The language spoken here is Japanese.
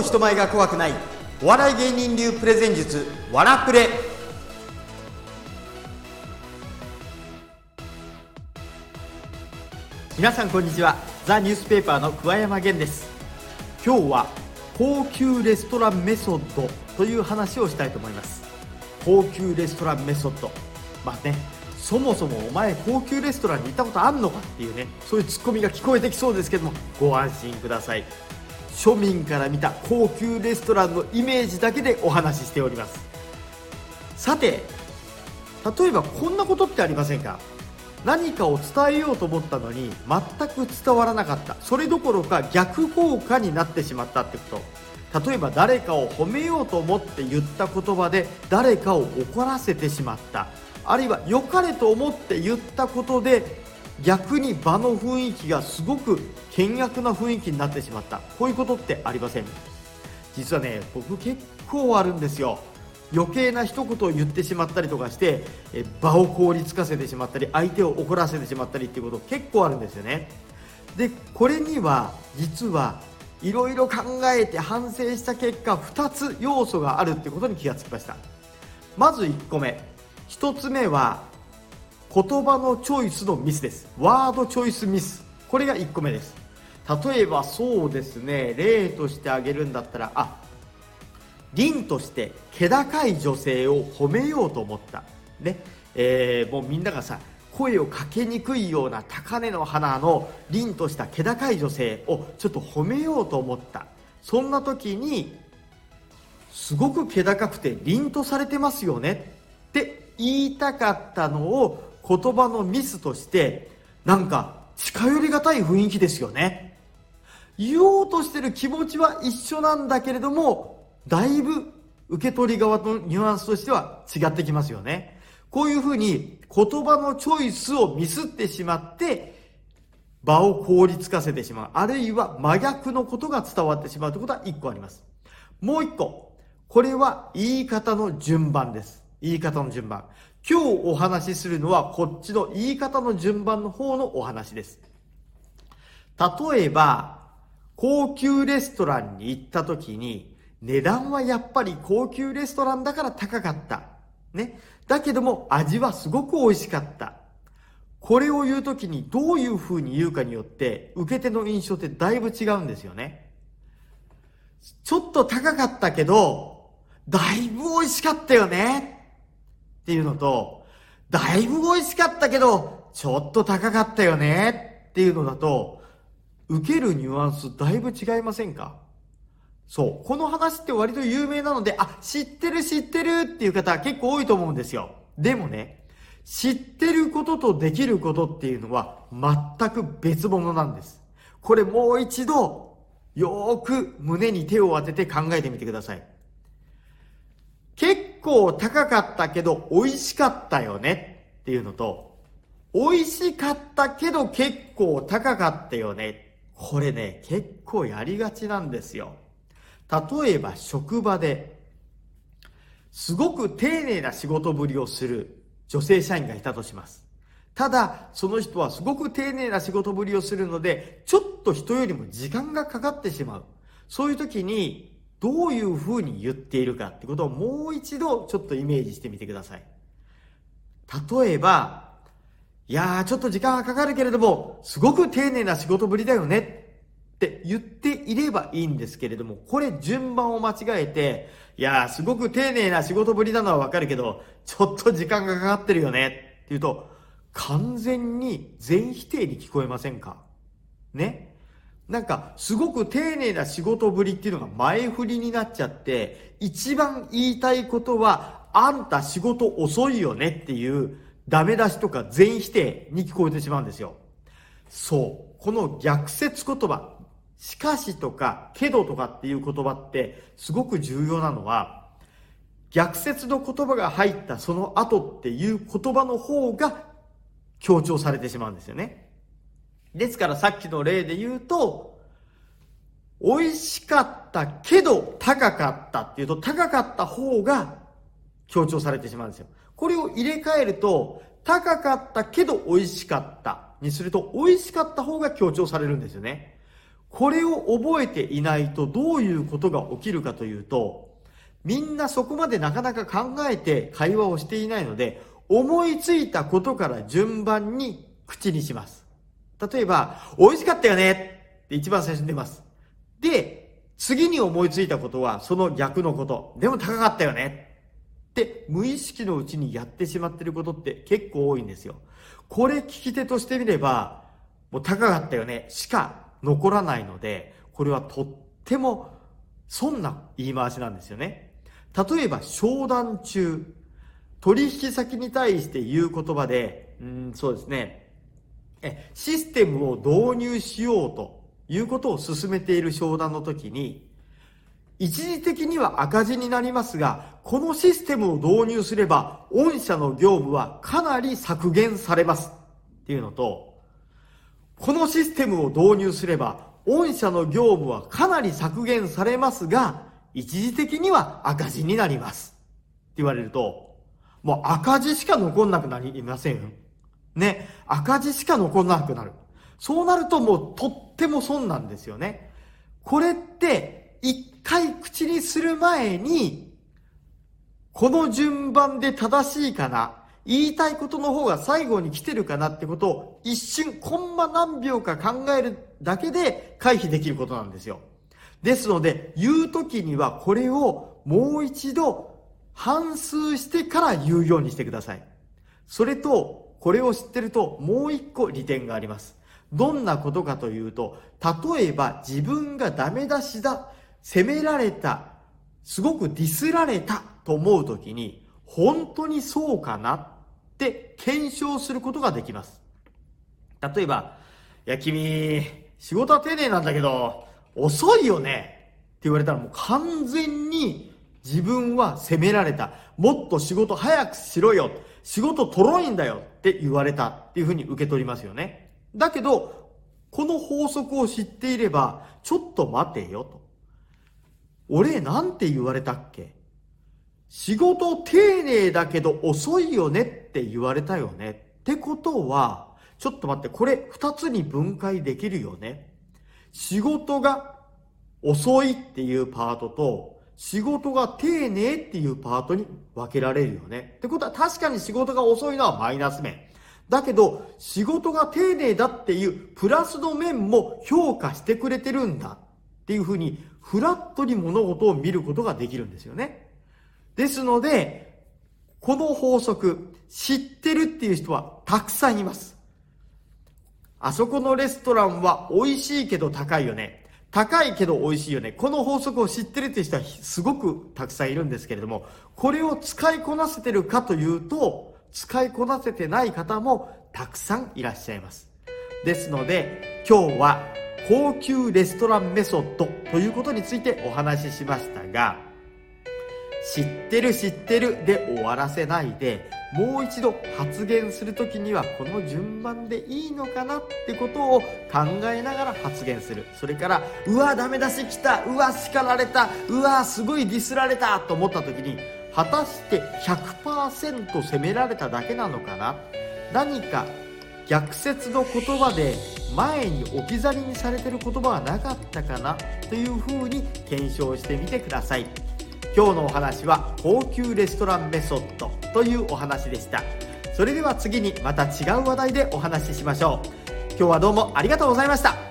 う人前が怖くない。お笑い芸人流プレゼン術わらプレ。皆さんこんにちは。ザ・ニュースペーパーの桑山源です。今日は高級レストランメソッドという話をしたいと思います。高級レストランメソッド。まあねそもそもお前高級レストランに行ったことあんのかっていうねそういうツッコミが聞こえてきそうですけどもご安心ください。庶民から見た高級レストランのイメージだけでお話ししております。さて例えばこんなことってありませんか？何かを伝えようと思ったのに全く伝わらなかった。それどころか逆効果になってしまったってこと。例えば誰かを褒めようと思って言った言葉で誰かを怒らせてしまった。あるいは良かれと思って言ったことで逆に場の雰囲気がすごく険悪な雰囲気になってしまった。こういうことってありません。実はね僕結構あるんですよ。余計な一言を言ってしまったりとかして場を凍りつかせてしまったり相手を怒らせてしまったりっていうこと結構あるんですよね。でこれには実はいろいろ考えて反省した結果2つ要素があるってことに気がつきました。まず1個目。1つ目は言葉のチョイスのミスです。ワードチョイスミス。これが1個目です。例えばそうですね。例として挙げるんだったらあ凛として気高い女性を褒めようと思った。ね。えー、もうみんながさ声をかけにくいような高嶺の花の凛とした気高い女性をちょっと褒めようと思った。そんな時にすごく気高くて凛とされてますよね。って言いたかったのを言葉のミスとしてなんか近寄りがたい雰囲気ですよね。言おうとしてる気持ちは一緒なんだけれどもだいぶ受け取り側のニュアンスとしては違ってきますよね。こういうふうに言葉のチョイスをミスってしまって場を凍りつかせてしまう。あるいは真逆のことが伝わってしまうということは1個あります。もう1個。これは言い方の順番です。言い方の順番。今日お話しするのはこっちの言い方の順番の方のお話です。例えば、高級レストランに行った時に、値段はやっぱり高級レストランだから高かった。ね。だけども味はすごく美味しかった。これを言う時にどういう風に言うかによって、受け手の印象ってだいぶ違うんですよね。ちょっと高かったけど、だいぶ美味しかったよね。っていうのと、だいぶ美味しかったけど、ちょっと高かったよねっていうのだと、受けるニュアンスだいぶ違いませんか？そう。この話って割と有名なので、あ、知ってる知ってるっていう方結構多いと思うんですよ。でもね、知ってることとできることっていうのは全く別物なんです。これもう一度、よーく胸に手を当てて考えてみてください。結構高かったけど美味しかったよねっていうのと、美味しかったけど結構高かったよね。これね、結構やりがちなんですよ。例えば職場で、すごく丁寧な仕事ぶりをする女性社員がいたとします。ただ、その人はすごく丁寧な仕事ぶりをするので、ちょっと人よりも時間がかかってしまう。そういう時に、どういうふうに言っているかってことをもう一度ちょっとイメージしてみてください。例えば、いやーちょっと時間がかかるけれども、すごく丁寧な仕事ぶりだよねって言っていればいいんですけれども、これ順番を間違えて、いやーすごく丁寧な仕事ぶりなのはわかるけど、ちょっと時間がかかってるよねって言うと、完全に全否定に聞こえませんか？ね？なんか、すごく丁寧な仕事ぶりっていうのが前振りになっちゃって、一番言いたいことは、あんた仕事遅いよねっていうダメ出しとか全否定に聞こえてしまうんですよ。そう。この逆説言葉、しかしとか、けどとかっていう言葉ってすごく重要なのは、逆説の言葉が入ったその後っていう言葉の方が強調されてしまうんですよね。ですからさっきの例で言うと、美味しかったけど高かったっていうと高かった方が強調されてしまうんですよ。これを入れ替えると、高かったけど美味しかったにすると美味しかった方が強調されるんですよね。これを覚えていないとどういうことが起きるかというと、みんなそこまでなかなか考えて会話をしていないので、思いついたことから順番に口にします。例えば、美味しかったよねって一番最初に出ます。で、次に思いついたことはその逆のこと。でも高かったよねって無意識のうちにやってしまってることって結構多いんですよ。これ聞き手としてみれば、もう高かったよねしか残らないので、これはとっても損な言い回しなんですよね。例えば商談中、取引先に対して言う言葉で、うん、そうですね。え、システムを導入しようということを進めている商談の時に、一時的には赤字になりますが、このシステムを導入すれば、御社の業務はかなり削減されますっていうのと、このシステムを導入すれば、御社の業務はかなり削減されますが、一時的には赤字になります。って言われると、もう赤字しか残んなくなりませんね。赤字しか残んなくなる。そうなるともうとっても損なんですよね。これって一回口にする前に、この順番で正しいかな？言いたいことの方が最後に来てるかなってことを一瞬コンマ何秒か考えるだけで回避できることなんですよ。ですので、言うときにはこれをもう一度反数してから言うようにしてください。それと、これを知ってるともう一個利点があります。どんなことかというと、例えば自分がダメ出しだ、責められた、すごくディスられたと思うときに、本当にそうかなって検証することができます。例えば、いや、君、仕事は丁寧なんだけど、遅いよねって言われたらもう完全に自分は責められた。もっと仕事早くしろよ。仕事とろいんだよって言われたっていうふうに受け取りますよね。だけど、この法則を知っていれば、ちょっと待てよと。俺なんて言われたっけ？仕事丁寧だけど遅いよねって言われたよね。ってことは、ちょっと待って、これ二つに分解できるよね。仕事が遅いっていうパートと、仕事が丁寧っていうパートに分けられるよね。ってことは確かに仕事が遅いのはマイナス面。だけど、仕事が丁寧だっていうプラスの面も評価してくれてるんだっていうふうに、フラットに物事を見ることができるんですよね。ですので、この法則、知ってるっていう人はたくさんいます。あそこのレストランは美味しいけど高いよね。高いけど美味しいよね。この法則を知ってるって人はすごくたくさんいるんですけれども、これを使いこなせてるかというと、使いこなせてない方もたくさんいらっしゃいます。ですので、今日は高級レストランメソッドということについてお話ししましたが、知ってる知ってるで終わらせないで、もう一度発言するときにはこの順番でいいのかなってことを考えながら発言する。それから、うわ、ダメ出し来た、うわ、叱られた、うわ、すごいディスられたと思ったときに、果たして100%責められただけなのかな？何か逆説の言葉で前に置き去りにされてる言葉はなかったかな？というふうに検証してみてください。今日のお話は高級レストランメソッドというお話でした。それでは次にまた違う話題でお話ししましょう。今日はどうもありがとうございました。